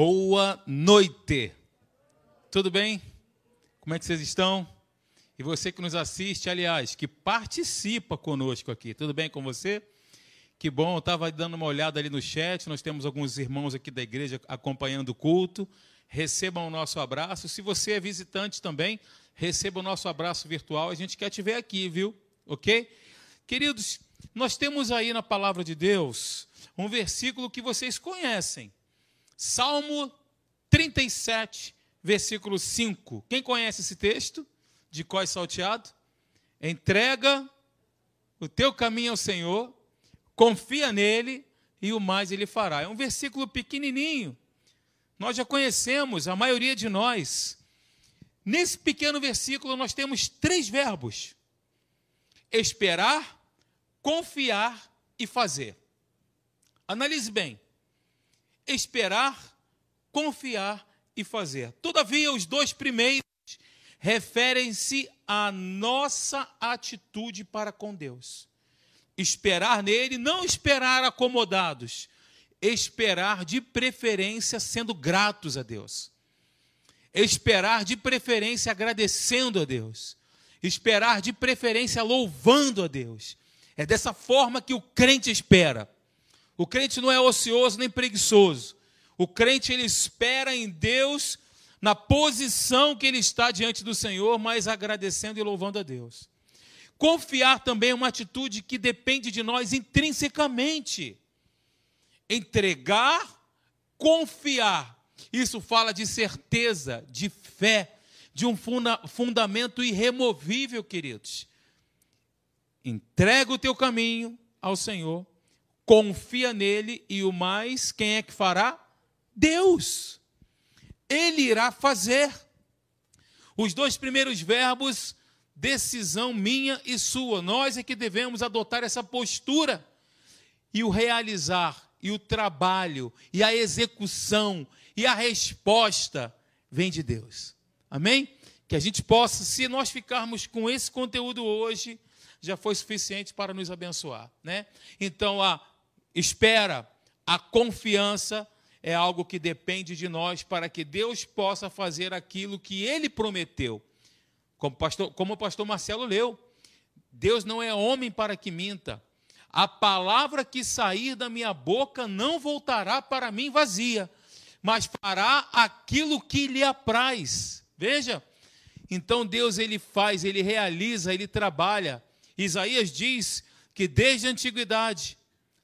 Boa noite. Tudo bem? Como é que vocês estão? E você que nos assiste, aliás, que participa conosco aqui, tudo bem com você? Que bom, eu estava dando uma olhada ali no chat, nós temos alguns irmãos aqui da igreja acompanhando o culto. Recebam o nosso abraço. Se você é visitante também, receba o nosso abraço virtual. A gente quer te ver aqui, viu? Ok? Queridos, nós temos aí na palavra de Deus um versículo que vocês conhecem. Salmo 37, versículo 5. Quem conhece esse texto? De cós salteado? Entrega o teu caminho ao Senhor, confia nele e o mais ele fará. É um versículo pequenininho. Nós já conhecemos, a maioria de nós. Nesse pequeno versículo nós temos três verbos: esperar, confiar e fazer. Analise bem esperar, confiar e fazer. Todavia, os dois primeiros referem-se à nossa atitude para com Deus. Esperar nele, não esperar acomodados, esperar de preferência sendo gratos a Deus. Esperar de preferência agradecendo a Deus. Esperar de preferência louvando a Deus. É dessa forma que o crente espera. O crente não é ocioso nem preguiçoso. O crente ele espera em Deus na posição que ele está diante do Senhor, mas agradecendo e louvando a Deus. Confiar também é uma atitude que depende de nós intrinsecamente. Entregar, confiar. Isso fala de certeza, de fé, de um funda fundamento irremovível, queridos. Entrega o teu caminho ao Senhor confia nele e o mais, quem é que fará? Deus. Ele irá fazer. Os dois primeiros verbos, decisão minha e sua. Nós é que devemos adotar essa postura. E o realizar, e o trabalho, e a execução, e a resposta vem de Deus. Amém? Que a gente possa, se nós ficarmos com esse conteúdo hoje, já foi suficiente para nos abençoar, né? Então, a espera, a confiança é algo que depende de nós para que Deus possa fazer aquilo que ele prometeu. Como, pastor, como o pastor Marcelo leu, Deus não é homem para que minta. A palavra que sair da minha boca não voltará para mim vazia, mas fará aquilo que lhe apraz. Veja, então Deus ele faz, ele realiza, ele trabalha. Isaías diz que desde a antiguidade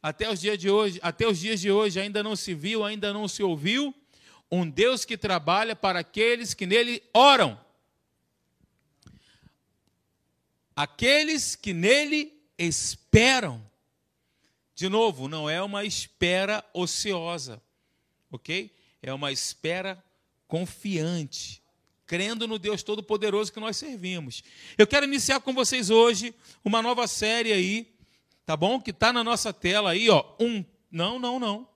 até os dias de hoje, até os dias de hoje ainda não se viu, ainda não se ouviu um Deus que trabalha para aqueles que nele oram. Aqueles que nele esperam. De novo, não é uma espera ociosa, ok? É uma espera confiante, crendo no Deus Todo-Poderoso que nós servimos. Eu quero iniciar com vocês hoje uma nova série aí tá bom? Que está na nossa tela aí, ó. Um. Não, não, não.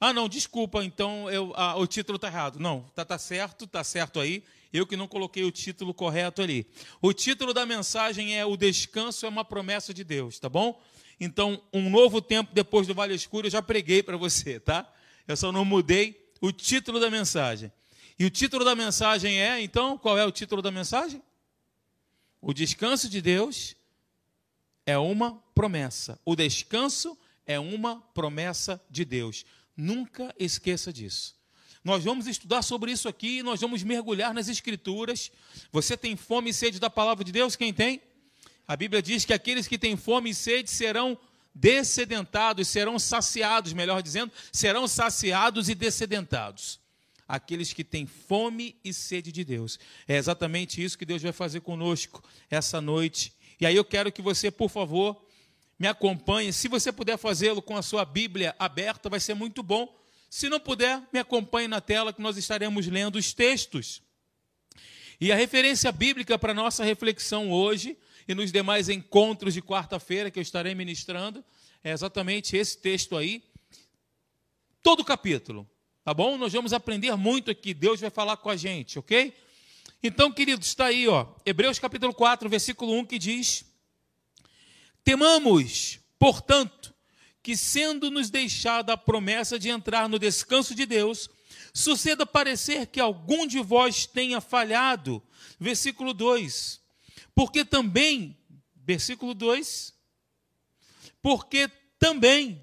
Ah, não, desculpa, então eu, ah, o título está errado. Não, tá, tá certo, tá certo aí. Eu que não coloquei o título correto ali. O título da mensagem é O Descanso é uma promessa de Deus, tá bom? Então, um novo tempo depois do Vale Escuro, eu já preguei para você, tá? Eu só não mudei o título da mensagem. E o título da mensagem é, então, qual é o título da mensagem? O descanso de Deus é uma promessa. O descanso é uma promessa de Deus. Nunca esqueça disso. Nós vamos estudar sobre isso aqui, nós vamos mergulhar nas Escrituras. Você tem fome e sede da palavra de Deus? Quem tem? A Bíblia diz que aqueles que têm fome e sede serão descedentados, serão saciados, melhor dizendo, serão saciados e descedentados. Aqueles que têm fome e sede de Deus. É exatamente isso que Deus vai fazer conosco essa noite e aí eu quero que você, por favor, me acompanhe. Se você puder fazê-lo com a sua Bíblia aberta, vai ser muito bom. Se não puder, me acompanhe na tela que nós estaremos lendo os textos. E a referência bíblica para nossa reflexão hoje e nos demais encontros de quarta-feira que eu estarei ministrando é exatamente esse texto aí. Todo o capítulo, tá bom? Nós vamos aprender muito aqui. Deus vai falar com a gente, ok? Então, queridos, está aí, ó, Hebreus capítulo 4, versículo 1, que diz: Temamos, portanto, que sendo nos deixada a promessa de entrar no descanso de Deus, suceda parecer que algum de vós tenha falhado. Versículo 2. Porque também, versículo 2, porque também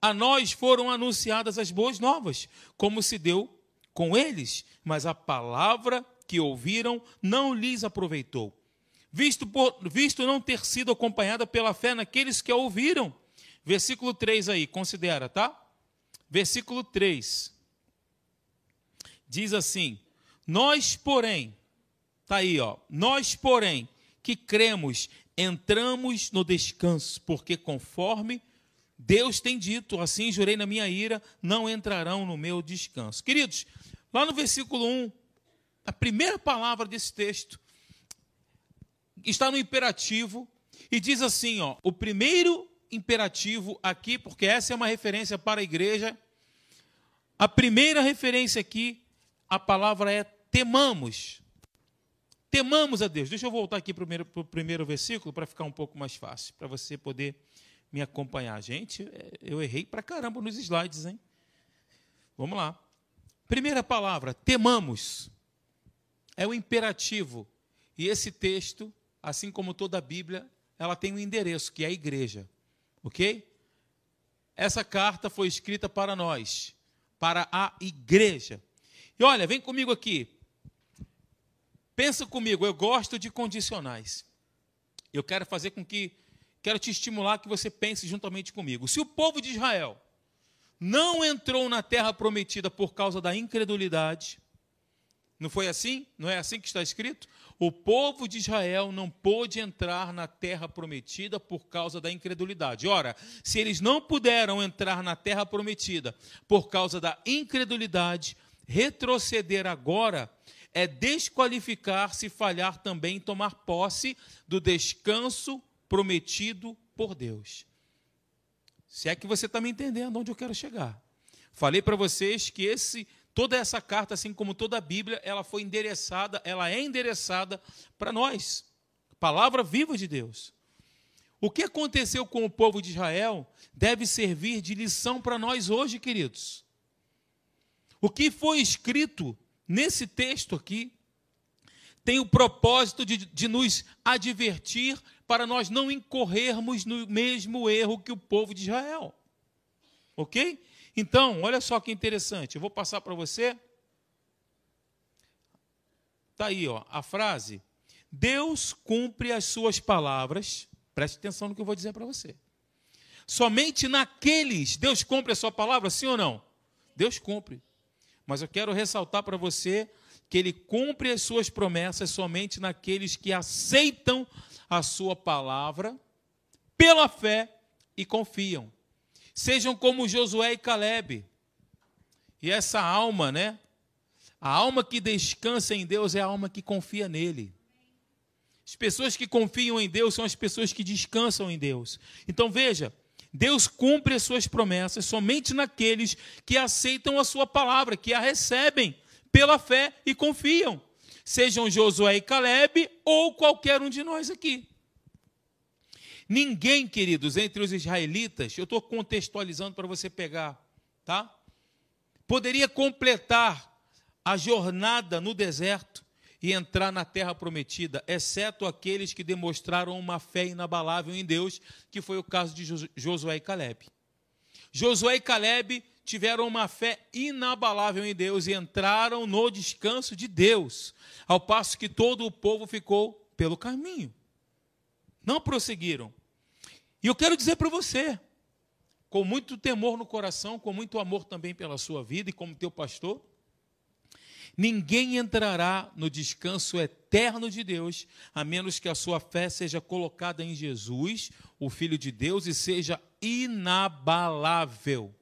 a nós foram anunciadas as boas novas, como se deu com eles, mas a palavra que ouviram não lhes aproveitou, visto, por, visto não ter sido acompanhada pela fé naqueles que a ouviram. Versículo 3 aí, considera, tá? Versículo 3. Diz assim: Nós, porém, tá aí, ó. Nós, porém, que cremos, entramos no descanso, porque conforme Deus tem dito, assim jurei na minha ira, não entrarão no meu descanso. Queridos, lá no versículo 1, a primeira palavra desse texto está no imperativo e diz assim, ó, o primeiro imperativo aqui, porque essa é uma referência para a igreja. A primeira referência aqui, a palavra é temamos. Temamos a Deus. Deixa eu voltar aqui para o primeiro, para o primeiro versículo para ficar um pouco mais fácil, para você poder me acompanhar. Gente, eu errei para caramba nos slides, hein? Vamos lá. Primeira palavra, temamos. É o imperativo. E esse texto, assim como toda a Bíblia, ela tem um endereço, que é a igreja. Ok? Essa carta foi escrita para nós, para a igreja. E olha, vem comigo aqui. Pensa comigo, eu gosto de condicionais. Eu quero fazer com que, quero te estimular que você pense juntamente comigo. Se o povo de Israel não entrou na terra prometida por causa da incredulidade, não foi assim? Não é assim que está escrito? O povo de Israel não pôde entrar na terra prometida por causa da incredulidade. Ora, se eles não puderam entrar na terra prometida por causa da incredulidade, retroceder agora é desqualificar-se e falhar também em tomar posse do descanso prometido por Deus. Se é que você está me entendendo onde eu quero chegar. Falei para vocês que esse Toda essa carta, assim como toda a Bíblia, ela foi endereçada, ela é endereçada para nós. Palavra viva de Deus. O que aconteceu com o povo de Israel deve servir de lição para nós hoje, queridos. O que foi escrito nesse texto aqui tem o propósito de, de, nos advertir para nós não incorrermos no mesmo erro que o povo de Israel. Ok? Então, olha só que interessante, eu vou passar para você. Está aí, ó, a frase. Deus cumpre as suas palavras. Preste atenção no que eu vou dizer para você. Somente naqueles, Deus cumpre a sua palavra, sim ou não? Deus cumpre. Mas eu quero ressaltar para você que Ele cumpre as suas promessas somente naqueles que aceitam a sua palavra pela fé e confiam. Sejam como Josué e Caleb. E essa alma, né? A alma que descansa em Deus é a alma que confia nele. As pessoas que confiam em Deus são as pessoas que descansam em Deus. Então veja, Deus cumpre as suas promessas somente naqueles que aceitam a sua palavra, que a recebem pela fé e confiam. Sejam Josué e Caleb ou qualquer um de nós aqui. Ninguém, queridos, entre os israelitas, eu estou contextualizando para você pegar, tá? Poderia completar a jornada no deserto e entrar na terra prometida, exceto aqueles que demonstraram uma fé inabalável em Deus, que foi o caso de Josué e Caleb. Josué e Caleb tiveram uma fé inabalável em Deus e entraram no descanso de Deus, ao passo que todo o povo ficou pelo caminho. Não prosseguiram. E eu quero dizer para você, com muito temor no coração, com muito amor também pela sua vida e como teu pastor, ninguém entrará no descanso eterno de Deus, a menos que a sua fé seja colocada em Jesus, o Filho de Deus, e seja inabalável.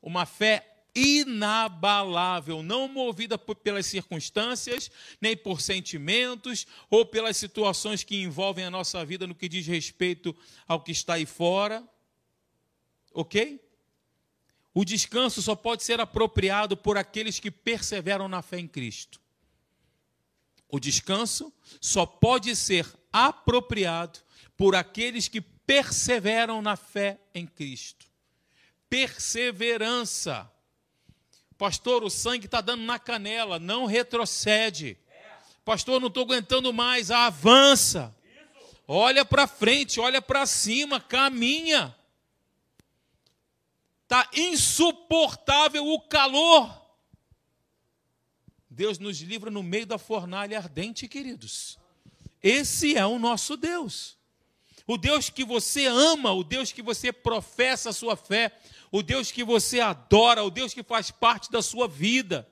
Uma fé inabalável, não movida pelas circunstâncias, nem por sentimentos ou pelas situações que envolvem a nossa vida no que diz respeito ao que está aí fora. Ok? O descanso só pode ser apropriado por aqueles que perseveram na fé em Cristo. O descanso só pode ser apropriado por aqueles que perseveram na fé em Cristo. Perseverança Pastor, o sangue está dando na canela, não retrocede. Pastor, não estou aguentando mais, avança. Olha para frente, olha para cima, caminha. Está insuportável o calor. Deus nos livra no meio da fornalha ardente, queridos. Esse é o nosso Deus. O Deus que você ama, o Deus que você professa a sua fé, o Deus que você adora, o Deus que faz parte da sua vida.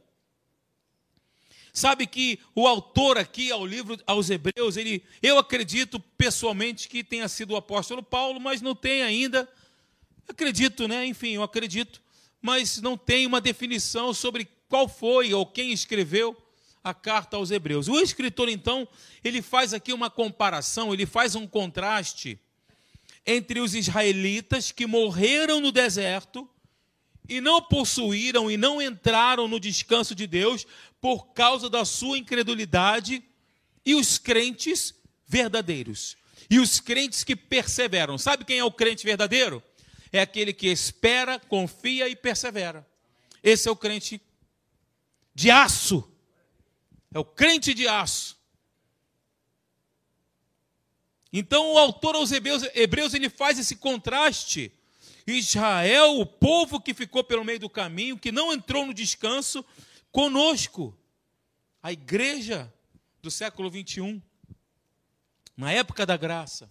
Sabe que o autor aqui ao livro aos Hebreus, ele, eu acredito pessoalmente que tenha sido o apóstolo Paulo, mas não tem ainda. Acredito, né? Enfim, eu acredito, mas não tem uma definição sobre qual foi ou quem escreveu a carta aos Hebreus. O escritor então, ele faz aqui uma comparação, ele faz um contraste entre os israelitas que morreram no deserto e não possuíram e não entraram no descanso de Deus por causa da sua incredulidade, e os crentes verdadeiros. E os crentes que perseveram. Sabe quem é o crente verdadeiro? É aquele que espera, confia e persevera. Esse é o crente de aço. É o crente de aço. Então o autor aos Hebreus, Hebreus ele faz esse contraste Israel, o povo que ficou pelo meio do caminho, que não entrou no descanso, conosco. A igreja do século 21, na época da graça.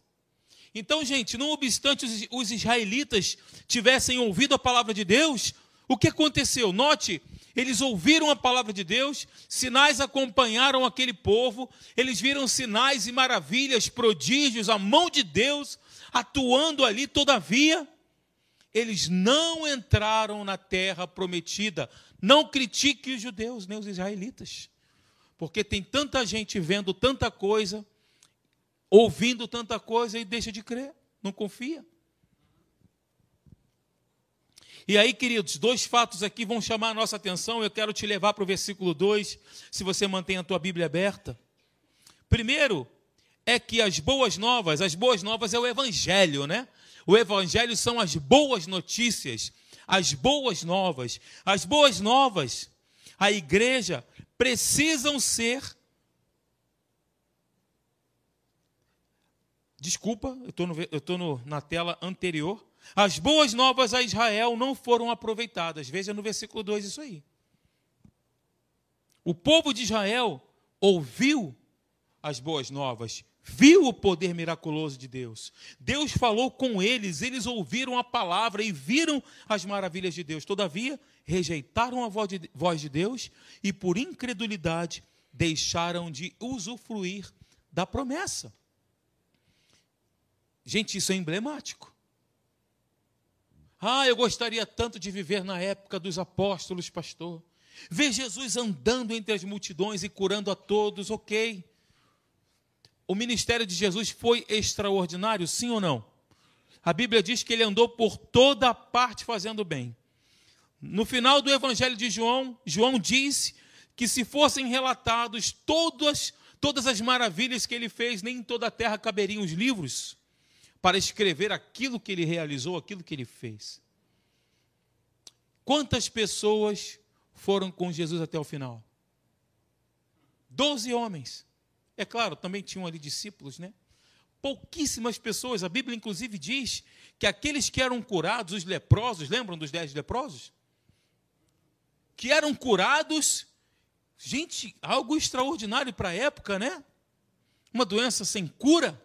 Então, gente, não obstante os, israelitas tivessem ouvido a palavra de Deus, o que aconteceu? Note, eles ouviram a palavra de Deus, sinais acompanharam aquele povo, eles viram sinais e maravilhas, prodígios, a mão de Deus atuando ali, todavia, eles não entraram na terra prometida. Não critique os judeus, nem os israelitas. Porque tem tanta gente vendo tanta coisa, ouvindo tanta coisa e deixa de crer, não confia. E aí, queridos, dois fatos aqui vão chamar a nossa atenção. Eu quero te levar para o versículo 2, se você mantém a tua Bíblia aberta. Primeiro, é que as boas novas, as boas novas é o evangelho, né? O Evangelho são as boas notícias, as boas novas. As boas novas, a igreja, precisam ser. Desculpa, eu estou na tela anterior. As boas novas a Israel não foram aproveitadas. Veja no versículo 2 isso aí. O povo de Israel ouviu as boas novas, viu o poder miraculoso de Deus. Deus falou com eles, eles ouviram a palavra e viram as maravilhas de Deus. Todavia, rejeitaram a voz de, Deus e, por incredulidade, deixaram de usufruir da promessa. Gente, isso é emblemático. Ah, eu gostaria tanto de viver na época dos apóstolos, pastor. Ver Jesus andando entre as multidões e curando a todos, ok. O ministério de Jesus foi extraordinário, sim ou não? A Bíblia diz que ele andou por toda parte fazendo bem. No final do Evangelho de João, João disse que se fossem relatados todas, todas as maravilhas que ele fez, nem em toda a terra caberiam os livros para escrever aquilo que ele realizou, aquilo que ele fez. Quantas pessoas foram com Jesus até o final? Doze homens. É claro, também tinham ali discípulos, né? Pouquíssimas pessoas, a Bíblia inclusive diz que aqueles que eram curados, os leprosos, lembram dos dez leprosos? Que eram curados, gente, algo extraordinário para a época, né? Uma doença sem cura.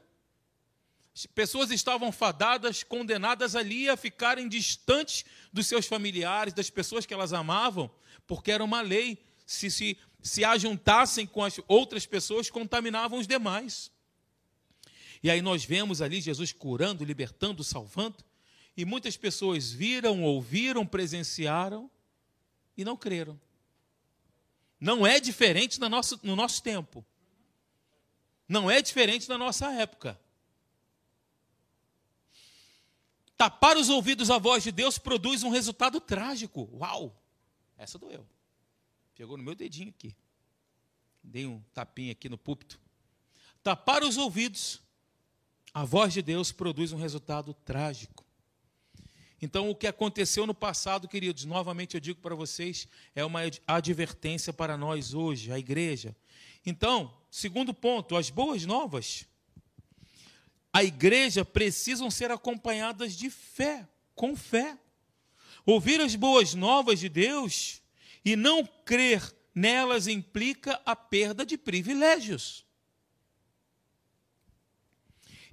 Pessoas estavam fadadas, condenadas ali a ficarem distantes dos seus familiares, das pessoas que elas amavam, porque era uma lei. Se, se se ajuntassem com as outras pessoas, contaminavam os demais. E aí nós vemos ali Jesus curando, libertando, salvando, e muitas pessoas viram, ouviram, presenciaram e não creram. Não é diferente no nosso, no nosso tempo. Não é diferente na nossa época. Tapar os ouvidos à voz de Deus produz um resultado trágico. Uau! Essa doeu. Pegou no meu dedinho aqui. Dei um tapinha aqui no púlpito. Tapar os ouvidos, a voz de Deus produz um resultado trágico. Então, o que aconteceu no passado, queridos, novamente eu digo para vocês, é uma advertência para nós hoje, a igreja. Então, segundo ponto, as boas novas. A igreja precisam ser acompanhadas de fé, com fé. Ouvir as boas novas de Deus e não crer nelas implica a perda de privilégios.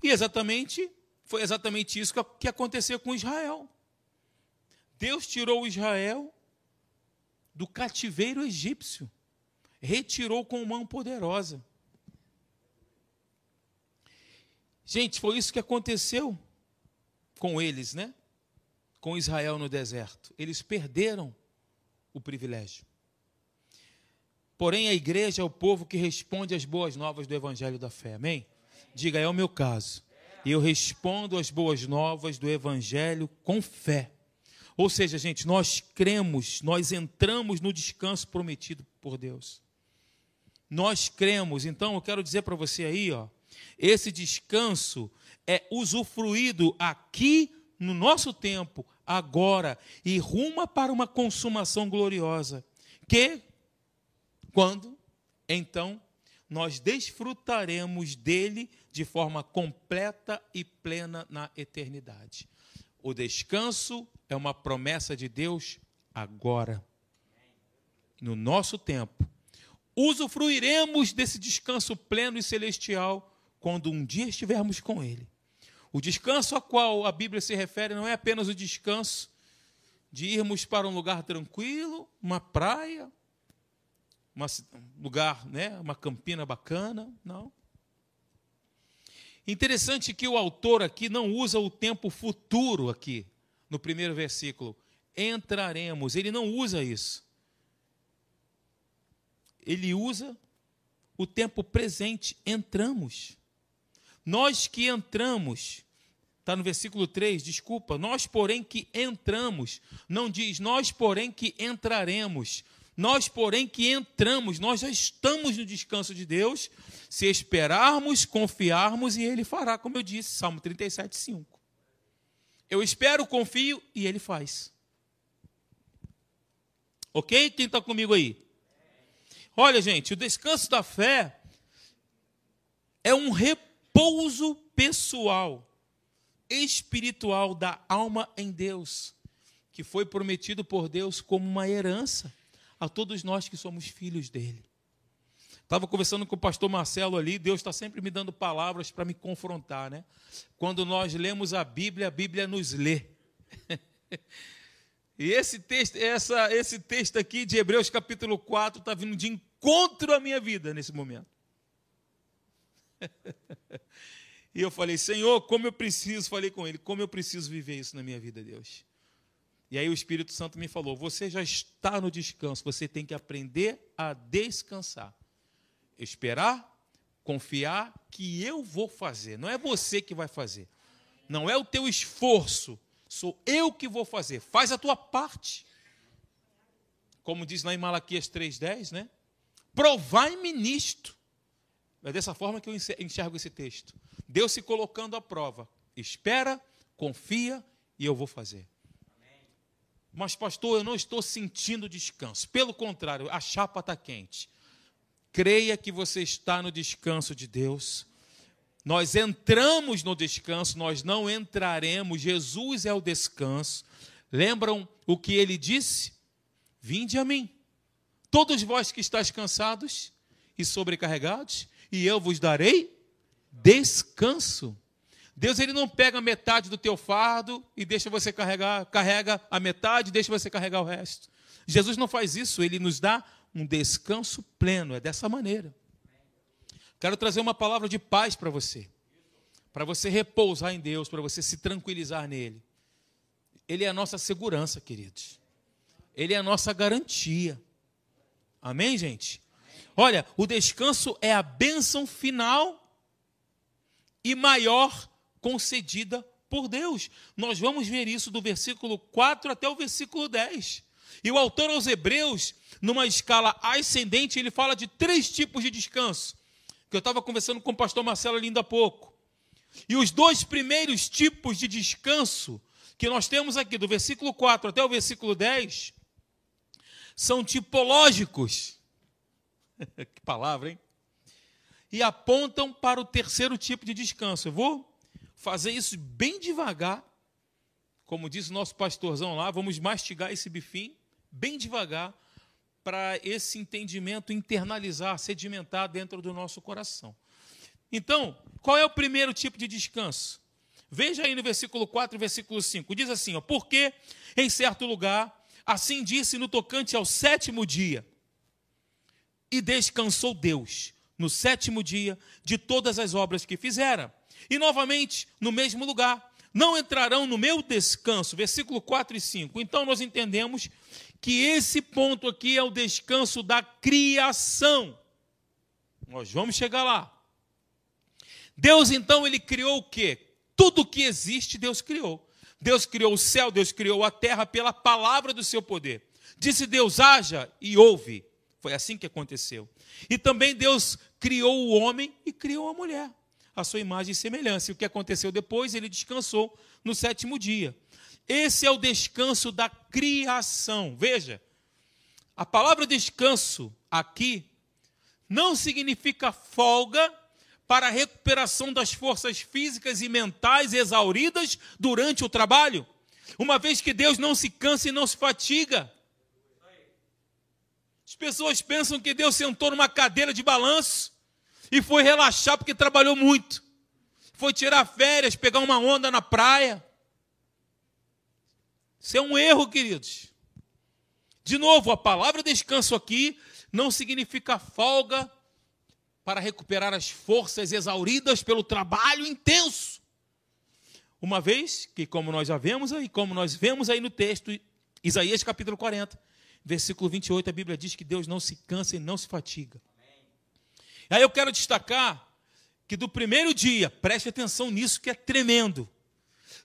E exatamente foi exatamente isso que aconteceu com Israel. Deus tirou Israel do cativeiro egípcio, retirou com mão poderosa. Gente, foi isso que aconteceu com eles, né? Com Israel no deserto. Eles perderam o privilégio. Porém, a igreja é o povo que responde às boas novas do evangelho da fé. Amém? Diga, é o meu caso. Eu respondo às boas novas do evangelho com fé. Ou seja, gente, nós cremos, nós entramos no descanso prometido por Deus. Nós cremos, então eu quero dizer para você aí, ó, esse descanso é usufruído aqui no nosso tempo, agora, e ruma para uma consumação gloriosa. Que, quando, então, nós desfrutaremos dele de forma completa e plena na eternidade. O descanso é uma promessa de Deus agora, no nosso tempo. Usufruiremos desse descanso pleno e celestial quando um dia estivermos com Ele. O descanso a qual a Bíblia se refere não é apenas o descanso de irmos para um lugar tranquilo, uma praia, um lugar, né, uma campina bacana, não. Interessante que o autor aqui não usa o tempo futuro aqui, no primeiro versículo. Entraremos. Ele não usa isso. Ele usa o tempo presente. Entramos. Nós que entramos. Está no versículo 3, desculpa. Nós, porém, que entramos. Não diz nós, porém, que entraremos. Nós, porém, que entramos, nós já estamos no descanso de Deus, se esperarmos, confiarmos, e Ele fará, como eu disse, Salmo 37, 5. Eu espero, confio, e Ele faz. Ok? Quem está comigo aí? Olha, gente, o descanso da fé é um repouso pessoal, espiritual da alma em Deus, que foi prometido por Deus como uma herança a todos nós que somos filhos dele. Estava conversando com o pastor Marcelo ali, Deus está sempre me dando palavras para me confrontar, né? Quando nós lemos a Bíblia, a Bíblia nos lê. e esse texto, essa, esse texto aqui de Hebreus capítulo 4 está vindo de encontro à minha vida nesse momento. E eu falei, Senhor, como eu preciso, falei com ele, como eu preciso viver isso na minha vida, Deus. E aí o Espírito Santo me falou: você já está no descanso, você tem que aprender a descansar. Esperar, confiar que eu vou fazer, não é você que vai fazer. Não é o teu esforço, sou eu que vou fazer. Faz a tua parte. Como diz lá em Malaquias 3:10, né? Provai-me nisto. É dessa forma que eu enxergo esse texto. Deus se colocando à prova. Espera, confia e eu vou fazer. Mas, pastor, eu não estou sentindo descanso. Pelo contrário, a chapa está quente. Creia que você está no descanso de Deus. Nós entramos no descanso, nós não entraremos. Jesus é o descanso. Lembram o que ele disse? Vinde a mim, todos vós que estáis cansados e sobrecarregados, e eu vos darei descanso. Deus ele não pega metade do teu fardo e deixa você carregar, carrega a metade e deixa você carregar o resto. Jesus não faz isso, ele nos dá um descanso pleno, é dessa maneira. Quero trazer uma palavra de paz para você, para você repousar em Deus, para você se tranquilizar nele. Ele é a nossa segurança, queridos. Ele é a nossa garantia. Amém, gente? Olha, o descanso é a bênção final e maior concedida por Deus. Nós vamos ver isso do versículo 4 até o versículo 10. E o autor aos Hebreus, numa escala ascendente, ele fala de três tipos de descanso. Que eu estava conversando com o pastor Marcelo ainda há pouco. E os dois primeiros tipos de descanso que nós temos aqui, do versículo 4 até o versículo 10, são tipológicos. que palavra, hein? E apontam para o terceiro tipo de descanso. Eu vou fazer isso bem devagar, como diz o nosso pastorzão lá, vamos mastigar esse bifinho bem devagar para esse entendimento internalizar, sedimentar dentro do nosso coração. Então, qual é o primeiro tipo de descanso? Veja aí no versículo 4 e versículo 5. Diz assim: ó, Porque em certo lugar, assim disse no tocante ao sétimo dia, e descansou Deus no sétimo dia de todas as obras que fizera. E novamente, no mesmo lugar, não entrarão no meu descanso. Versículo 4 e 5. Então nós entendemos que esse ponto aqui é o descanso da criação. Nós vamos chegar lá. Deus então ele criou o quê? Tudo que existe, Deus criou. Deus criou o céu, Deus criou a terra pela palavra do seu poder. Disse Deus: haja e ouve. Foi assim que aconteceu. E também Deus criou o homem e criou a mulher, a sua imagem e semelhança. E o que aconteceu depois? Ele descansou no sétimo dia. Esse é o descanso da criação. Veja, a palavra descanso aqui não significa folga para a recuperação das forças físicas e mentais exauridas durante o trabalho, uma vez que Deus não se cansa e não se fatiga. As pessoas pensam que Deus sentou numa cadeira de balanço e foi relaxar porque trabalhou muito. Foi tirar férias, pegar uma onda na praia. Isso é um erro, queridos. De novo, a palavra descanso aqui não significa folga para recuperar as forças exauridas pelo trabalho intenso. Uma vez que, como nós já vemos aí, como nós vemos aí no texto, Isaías capítulo 40, versículo 28, a Bíblia diz que Deus não se cansa e não se fatiga. Aí eu quero destacar que do primeiro dia, preste atenção nisso que é tremendo.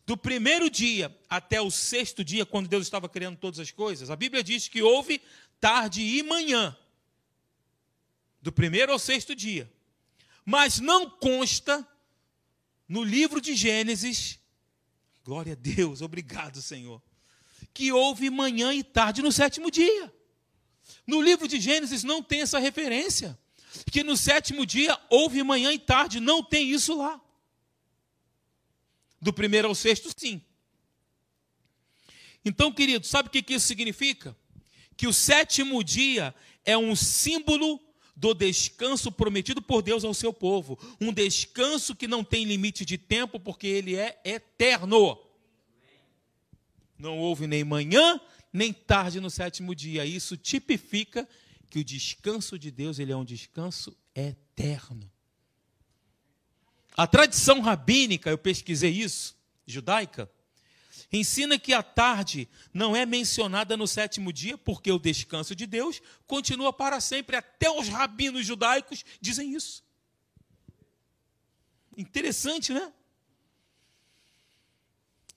Do primeiro dia até o sexto dia, quando Deus estava criando todas as coisas, a Bíblia diz que houve tarde e manhã do primeiro ao sexto dia. Mas não consta no livro de Gênesis, glória a Deus, obrigado, Senhor, que houve manhã e tarde no sétimo dia. No livro de Gênesis não tem essa referência. Que no sétimo dia houve manhã e tarde, não tem isso lá. Do primeiro ao sexto, sim. Então, querido, sabe o que isso significa? Que o sétimo dia é um símbolo do descanso prometido por Deus ao seu povo. Um descanso que não tem limite de tempo, porque ele é eterno. Não houve nem manhã, nem tarde no sétimo dia. Isso tipifica que o descanso de Deus ele é um descanso eterno. A tradição rabínica, eu pesquisei isso, judaica, ensina que a tarde não é mencionada no sétimo dia, porque o descanso de Deus continua para sempre. Até os rabinos judaicos dizem isso. Interessante, né?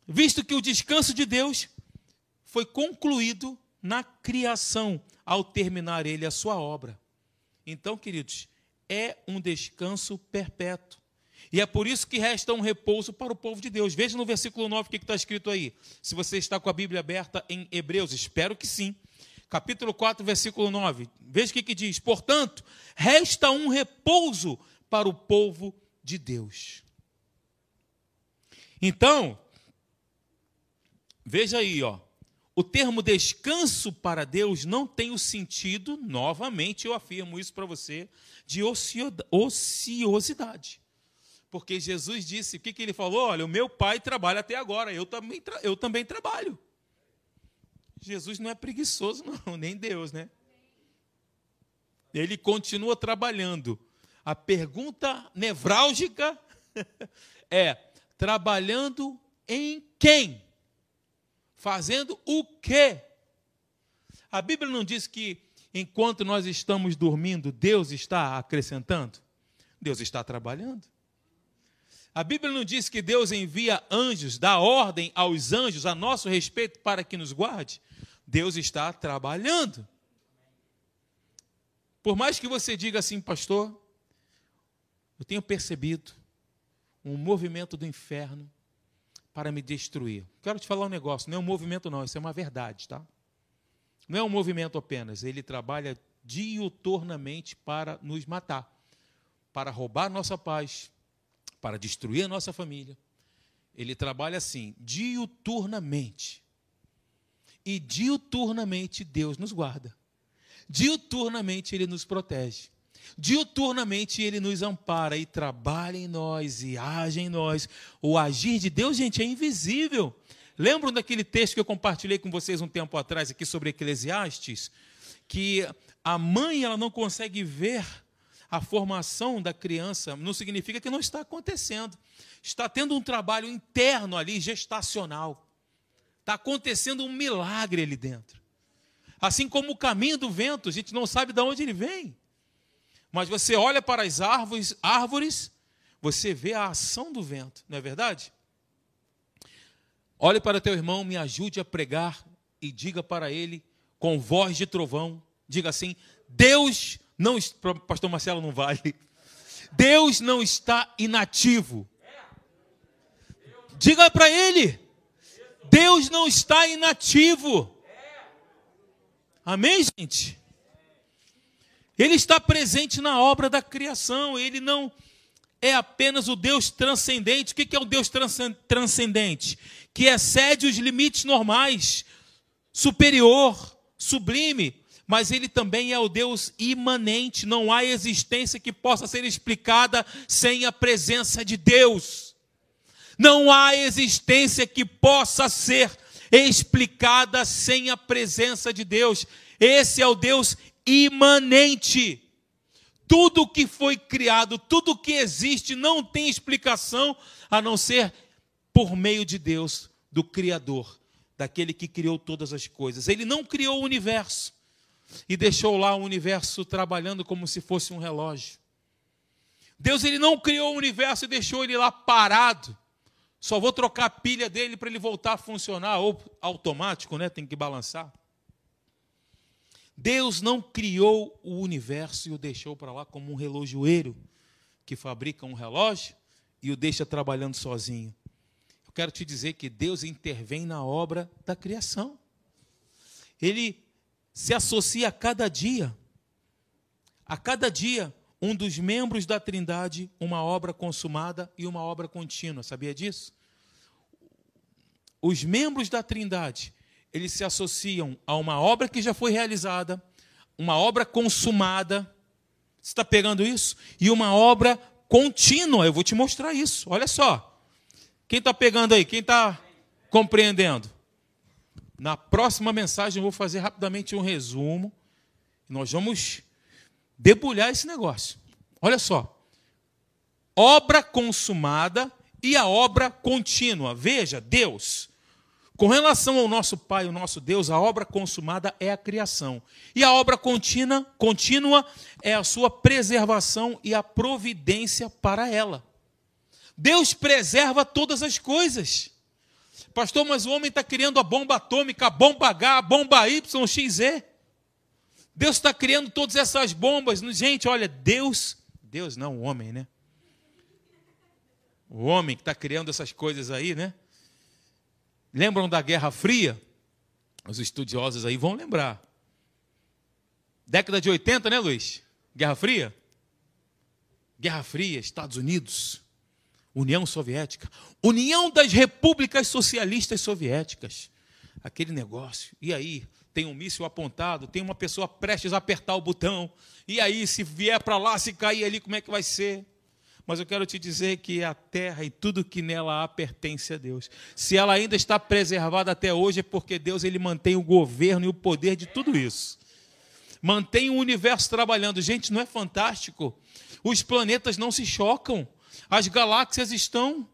Visto que o descanso de Deus foi concluído na criação, ao terminar ele a sua obra. Então, queridos, é um descanso perpétuo. E é por isso que resta um repouso para o povo de Deus. Veja no versículo 9o que está escrito aí. Se você está com a Bíblia aberta em Hebreus, espero que sim. Capítulo 4, versículo 9. Veja o que, que diz: Portanto, resta um repouso para o povo de Deus. Então, veja aí, ó. O termo descanso para Deus não tem o sentido, novamente eu afirmo isso para você, de ociosidade. Porque Jesus disse, o que, que ele falou? Olha, o meu pai trabalha até agora, eu também, eu também trabalho. Jesus não é preguiçoso, não, nem Deus, né? Ele continua trabalhando. A pergunta nevrálgica é: trabalhando em quem? Fazendo o quê? A Bíblia não diz que enquanto nós estamos dormindo, Deus está acrescentando? Deus está trabalhando. A Bíblia não diz que Deus envia anjos, dá ordem aos anjos a nosso respeito para que nos guarde? Deus está trabalhando. Por mais que você diga assim, pastor, eu tenho percebido um movimento do inferno para me destruir. Quero te falar um negócio, não é um movimento não, isso é uma verdade, tá? Não é um movimento apenas, ele trabalha diuturnamente para nos matar, para roubar nossa paz, para destruir a nossa família. Ele trabalha assim, diuturnamente. E diuturnamente Deus nos guarda. Diuturnamente Ele nos protege. Diuturnamente Ele nos ampara e trabalha em nós e age em nós. O agir de Deus, gente, é invisível. Lembram daquele texto que eu compartilhei com vocês um tempo atrás aqui sobre Eclesiastes? Que a mãe ela não consegue ver a formação da criança, não significa que não está acontecendo. Está tendo um trabalho interno ali, gestacional. Está acontecendo um milagre ali dentro. Assim como o caminho do vento, a gente não sabe de onde ele vem. Mas você olha para as árvores, árvores, você vê a ação do vento, não é verdade? Olhe para teu irmão, me ajude a pregar e diga para ele com voz de trovão, diga assim: Deus não, pastor Marcelo não vale. Deus não está inativo. Diga para ele: Deus não está inativo. Amém, gente? Ele está presente na obra da criação, ele não é apenas o Deus transcendente. O que é o Deus transcendente? Que excede os limites normais, superior, sublime, mas ele também é o Deus imanente. Não há existência que possa ser explicada sem a presença de Deus. Não há existência que possa ser explicada sem a presença de Deus. Esse é o Deus imanente. Tudo que foi criado, tudo que existe, não tem explicação a não ser por meio de Deus, do Criador, daquele que criou todas as coisas. Ele não criou o universo e deixou lá o universo trabalhando como se fosse um relógio. Deus ele não criou o universo e deixou ele lá parado. Só vou trocar a pilha dele para ele voltar a funcionar ou automático, né? Tem que balançar. Deus não criou o universo e o deixou para lá como um relojoeiro que fabrica um relógio e o deixa trabalhando sozinho. Eu quero te dizer que Deus intervém na obra da criação. Ele se associa a cada dia. A cada dia, um dos membros da Trindade, uma obra consumada e uma obra contínua. Sabia disso? Os membros da Trindade eles se associam a uma obra que já foi realizada, uma obra consumada. Você está pegando isso? E uma obra contínua. Eu vou te mostrar isso. Olha só. Quem está pegando aí? Quem está compreendendo? Na próxima mensagem eu vou fazer rapidamente um resumo. Nós vamos debulhar esse negócio. Olha só. Obra consumada e a obra contínua. Veja, Deus com relação ao nosso Pai, o nosso Deus, a obra consumada é a criação. E a obra contínua, contínua é a sua preservação e a providência para ela. Deus preserva todas as coisas. Pastor, mas o homem está criando a bomba atômica, a bomba H, a bomba Y, X, Z. Deus está criando todas essas bombas. Gente, olha, Deus, Deus não, o homem, né? O homem que está criando essas coisas aí, né? Lembram da Guerra Fria? Os estudiosos aí vão lembrar. Década de 80, né, Luiz? Guerra Fria? Guerra Fria, Estados Unidos, União Soviética, União das Repúblicas Socialistas Soviéticas. Aquele negócio. E aí, tem um míssil apontado, tem uma pessoa prestes a apertar o botão. E aí, se vier para lá, se cair ali, como é que vai ser? Mas eu quero te dizer que a terra e tudo que nela há pertence a Deus. Se ela ainda está preservada até hoje, é porque Deus ele mantém o governo e o poder de tudo isso. Mantém o universo trabalhando. Gente, não é fantástico? Os planetas não se chocam. As galáxias estão.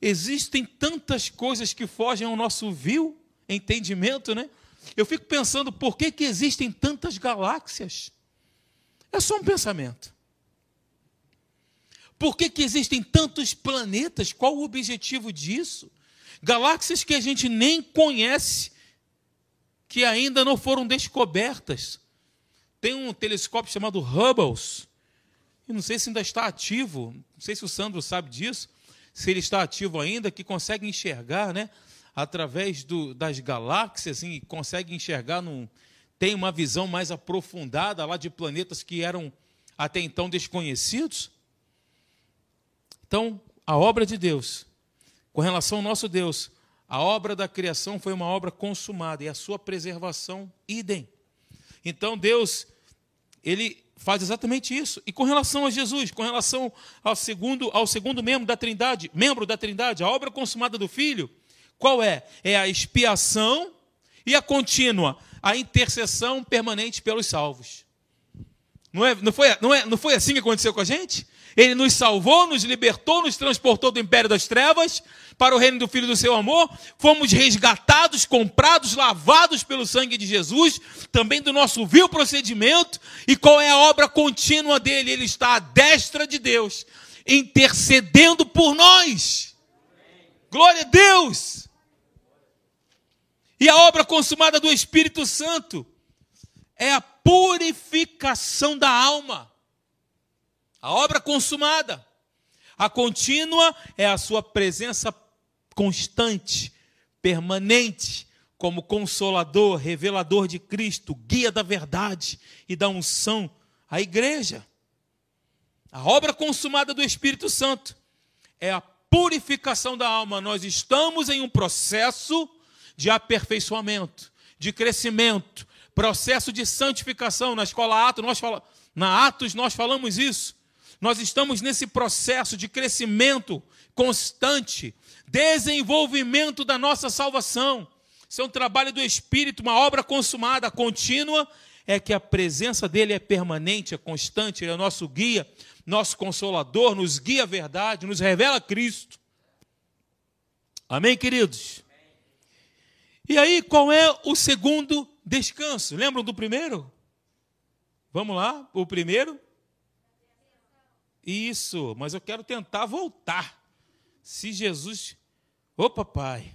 Existem tantas coisas que fogem ao nosso vil entendimento, né? Eu fico pensando por que, que existem tantas galáxias. É só um pensamento. Por que, que existem tantos planetas? Qual o objetivo disso? Galáxias que a gente nem conhece, que ainda não foram descobertas. Tem um telescópio chamado Hubble, eu não sei se ainda está ativo, não sei se o Sandro sabe disso. se ele está ativo ainda, que consegue enxergar, né? Através do, das galáxias, consegue enxergar, num, tem uma visão mais aprofundada lá de planetas que eram até então desconhecidos. Então, a obra de Deus, com relação ao nosso Deus, a obra da criação foi uma obra consumada e a sua preservação, idem. Então, Deus, ele faz exatamente isso. E com relação a Jesus, com relação ao segundo, ao segundo membro da Trindade, membro da Trindade, a obra consumada do Filho, qual é? É a expiação e a contínua, a intercessão permanente pelos salvos. Não, é, não, foi, não, é, não foi assim que aconteceu com a gente? Ele nos salvou, nos libertou, nos transportou do império das trevas para o reino do Filho do seu amor. Fomos resgatados, comprados, lavados pelo sangue de Jesus, também do nosso vil procedimento. E qual é a obra contínua dele? Ele está à destra de Deus, intercedendo por nós. Glória a Deus! E a obra consumada do Espírito Santo é a purificação da alma. A obra consumada. A contínua é a sua presença constante, permanente, como consolador, revelador de Cristo, guia da verdade e da unção à igreja. A obra consumada do Espírito Santo é a purificação da alma. Nós estamos em um processo de aperfeiçoamento, de crescimento, processo de santificação. Na escola Atos, nós fala, na Atos nós falamos isso. Nós estamos nesse processo de crescimento constante, desenvolvimento da nossa salvação. Isso é um trabalho do Espírito, uma obra consumada, contínua, é que a presença dele é permanente, é constante, ele é nosso guia, nosso consolador, nos guia a verdade, nos revela Cristo. Amém, queridos? E aí, qual é o segundo descanso? Lembram do primeiro? Vamos lá, o primeiro isso, mas eu quero tentar voltar. Se Jesus. Ô papai,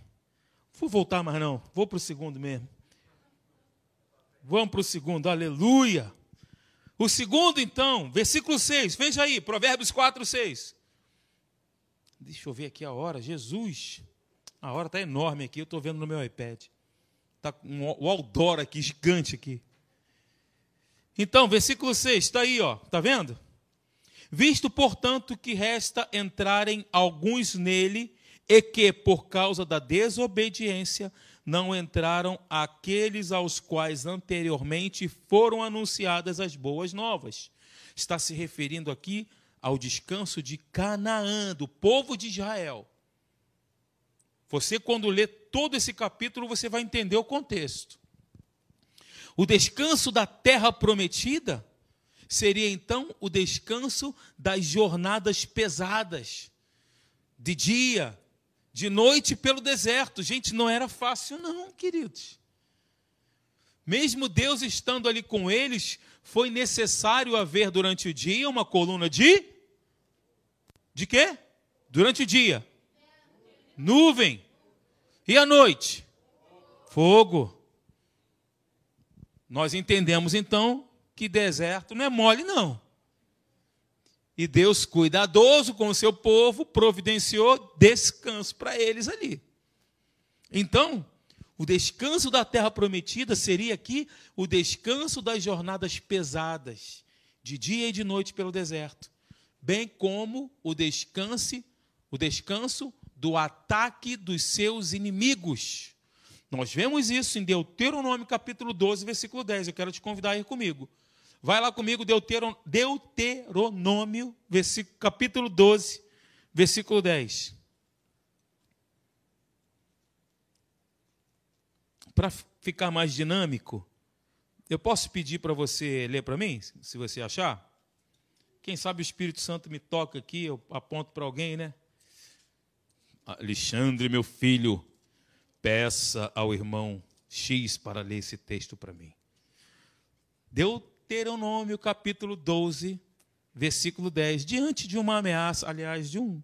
vou voltar mais não, vou para o segundo mesmo. Vamos para o segundo, aleluia. O segundo, então, versículo 6, veja aí, Provérbios 4, 6. Deixa eu ver aqui a hora, Jesus. A hora está enorme aqui, eu estou vendo no meu iPad. Está um, o outdoor aqui, gigante aqui. Então, versículo 6, está aí, ó, está vendo? Visto, portanto, que resta entrarem alguns nele, e que, por causa da desobediência, não entraram aqueles aos quais anteriormente foram anunciadas as boas novas. Está se referindo aqui ao descanso de Canaã, do povo de Israel. Você, quando lê todo esse capítulo, você vai entender o contexto. O descanso da terra prometida seria então o descanso das jornadas pesadas, de dia, de noite pelo deserto. Gente, não era fácil, não, queridos. Mesmo Deus estando ali com eles, foi necessário haver durante o dia uma coluna de. De quê? Durante o dia. Nuvem. E à noite? Fogo. Nós entendemos então que deserto não é mole, não. E Deus, cuidadoso com o seu povo, providenciou descanso para eles ali. Então, o descanso da terra prometida seria aqui o descanso das jornadas pesadas, de dia e de noite pelo deserto, bem como o descanso, o descanso do ataque dos seus inimigos. Nós vemos isso em Deuteronômio capítulo 12, versículo 10. Eu quero te convidar a ir comigo. Vai lá comigo, Deuteronômio, capítulo 12, versículo 10. Para ficar mais dinâmico, eu posso pedir para você ler para mim, se você achar? Quem sabe o Espírito Santo me toca aqui, eu aponto para alguém, né? Alexandre, meu filho, peça ao irmão X para ler esse texto para mim. Deu Deuteronômio capítulo 12, versículo 10. Diante de uma ameaça, aliás, de, um,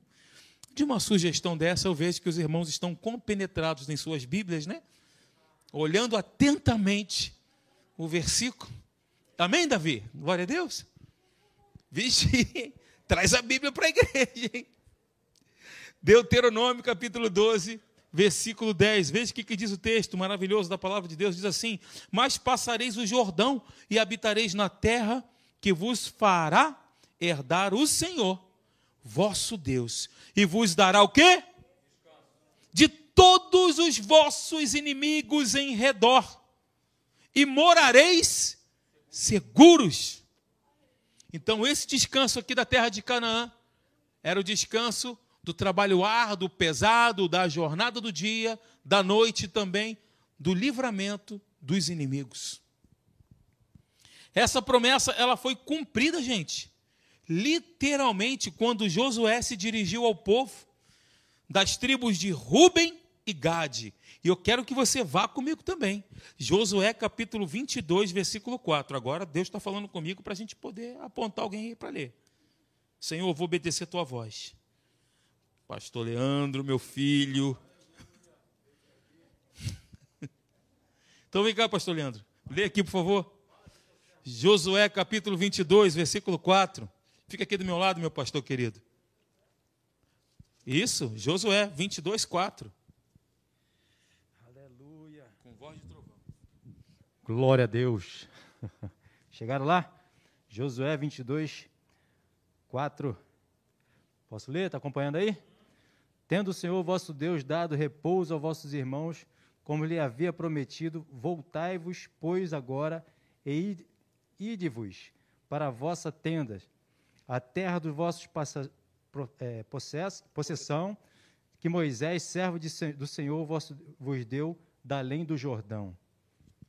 de uma sugestão dessa, eu vejo que os irmãos estão compenetrados em suas Bíblias, né? Olhando atentamente o versículo. Amém, Davi? Glória a Deus. Vixe, traz a Bíblia para a igreja, hein? Deuteronômio capítulo 12, versículo 10. Veja o que, que diz o texto maravilhoso da palavra de Deus. Diz assim: Mas passareis o Jordão e habitareis na terra que vos fará herdar o Senhor, vosso Deus, e vos dará o quê? De todos os vossos inimigos em redor, e morareis seguros. Então, esse descanso aqui da terra de Canaã era o descanso do trabalho árduo, pesado, da jornada do dia, da noite também, do livramento dos inimigos. Essa promessa ela foi cumprida, gente. Literalmente, quando Josué se dirigiu ao povo das tribos de Ruben e Gade. E eu quero que você vá comigo também. Josué capítulo 22, versículo 4. Agora Deus está falando comigo para a gente poder apontar alguém aí para ler. Senhor, eu vou obedecer a tua voz. Pastor Leandro, meu filho. Então vem cá, pastor Leandro. Lê aqui, por favor. Josué capítulo 22, versículo 4. Fica aqui do meu lado, meu pastor querido. Isso, Josué 22, 4. Aleluia. Com voz de trovão. Glória a Deus. Chegaram lá? Josué 22, 4. Posso ler? Está acompanhando aí? Tendo o Senhor vosso Deus dado repouso aos vossos irmãos, como lhe havia prometido, voltai-vos, pois, agora, e ide-vos para a vossa tenda, a terra dos vossos passa, é, possess, possessão, que Moisés, servo de, do Senhor, vosso, vos deu da além do Jordão.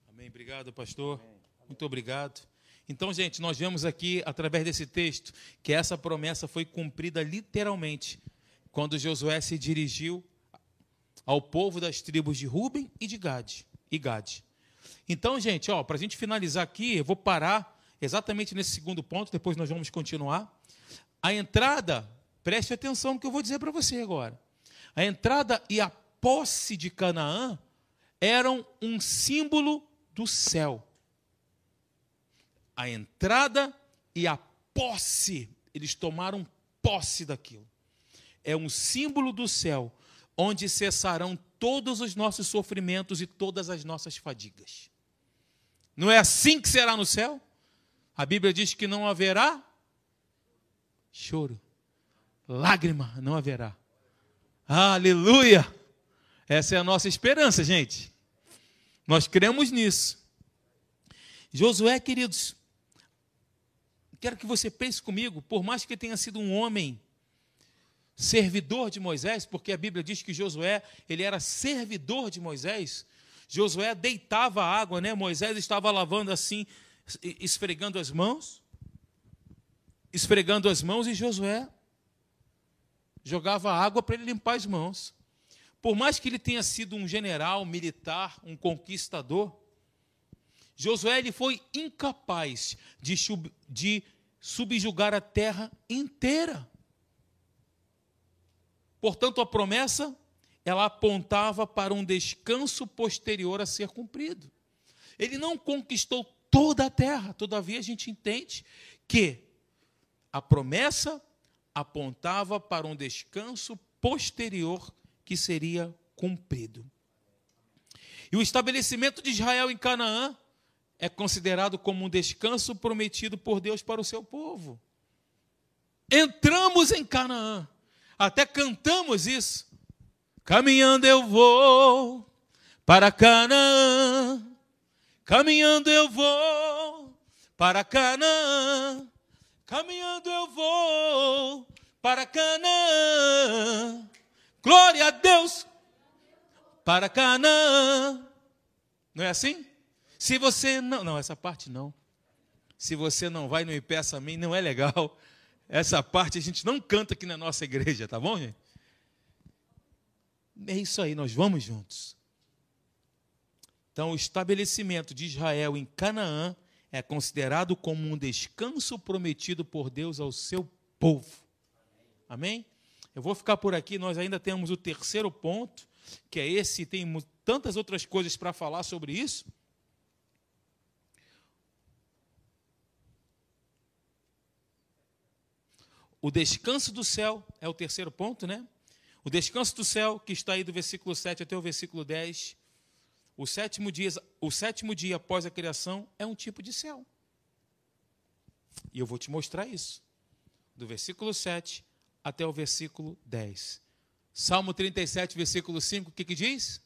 Amém. Obrigado, pastor. Muito obrigado. Então, gente, nós vemos aqui, através desse texto, que essa promessa foi cumprida literalmente quando Josué se dirigiu ao povo das tribos de Ruben e de Gade, e Gade. Então, gente, ó, para a gente finalizar aqui, eu vou parar exatamente nesse segundo ponto, depois nós vamos continuar. A entrada, preste atenção no que eu vou dizer para você agora. A entrada e a posse de Canaã eram um símbolo do céu. A entrada e a posse, eles tomaram posse daquilo é um símbolo do céu, onde cessarão todos os nossos sofrimentos e todas as nossas fadigas. Não é assim que será no céu? A Bíblia diz que não haverá choro, lágrima não haverá. Aleluia! Essa é a nossa esperança, gente. Nós cremos nisso. Josué, queridos, quero que você pense comigo, por mais que tenha sido um homem servidor de Moisés, porque a Bíblia diz que Josué, ele era servidor de Moisés. Josué deitava a água, né? Moisés estava lavando assim, esfregando as mãos, esfregando as mãos e Josué jogava água para ele limpar as mãos. Por mais que ele tenha sido um general militar, um conquistador, Josué ele foi incapaz de, de subjugar a terra inteira. Portanto, a promessa ela apontava para um descanso posterior a ser cumprido. Ele não conquistou toda a terra, todavia a gente entende que a promessa apontava para um descanso posterior que seria cumprido. E o estabelecimento de Israel em Canaã é considerado como um descanso prometido por Deus para o seu povo. Entramos em Canaã. Até cantamos isso. Caminhando eu vou para Canaã. Caminhando eu vou para Canaã. Caminhando eu vou para Canaã. Glória a Deus para Canaã. Não é assim? Se você não, não, essa parte não. Se você não vai, não me peça a mim, não é legal. Essa parte a gente não canta aqui na nossa igreja, tá bom, gente? É isso aí, nós vamos juntos. Então, o estabelecimento de Israel em Canaã é considerado como um descanso prometido por Deus ao seu povo. Amém? Eu vou ficar por aqui, nós ainda temos o terceiro ponto, que é esse, tem tantas outras coisas para falar sobre isso. O descanso do céu é o terceiro ponto, né? O descanso do céu, que está aí do versículo 7 até o versículo 10, o sétimo dia, o sétimo dia após a criação é um tipo de céu. E eu vou te mostrar isso. Do versículo 7 até o versículo 10. Salmo 37, versículo 5, o que, que diz?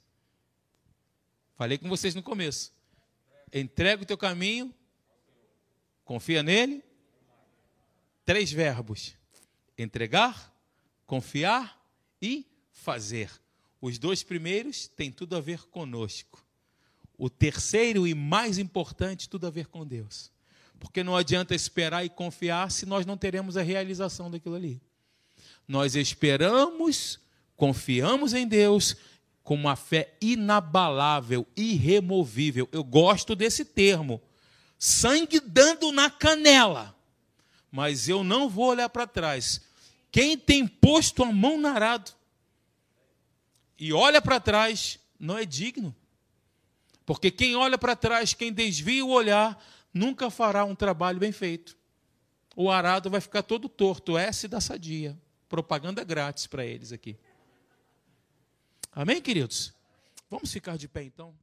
Falei com vocês no começo. Entrega o teu caminho, confia nele. Três verbos: entregar, confiar e fazer. Os dois primeiros têm tudo a ver conosco. O terceiro e mais importante, tudo a ver com Deus. Porque não adianta esperar e confiar se nós não teremos a realização daquilo ali. Nós esperamos, confiamos em Deus com uma fé inabalável, irremovível. Eu gosto desse termo. Sangue dando na canela. Mas eu não vou olhar para trás. Quem tem posto a mão na arado e olha para trás não é digno. Porque quem olha para trás, quem desvia o olhar, nunca fará um trabalho bem feito. O arado vai ficar todo torto, S da sadia. Propaganda grátis para eles aqui. Amém, queridos? Vamos ficar de pé então.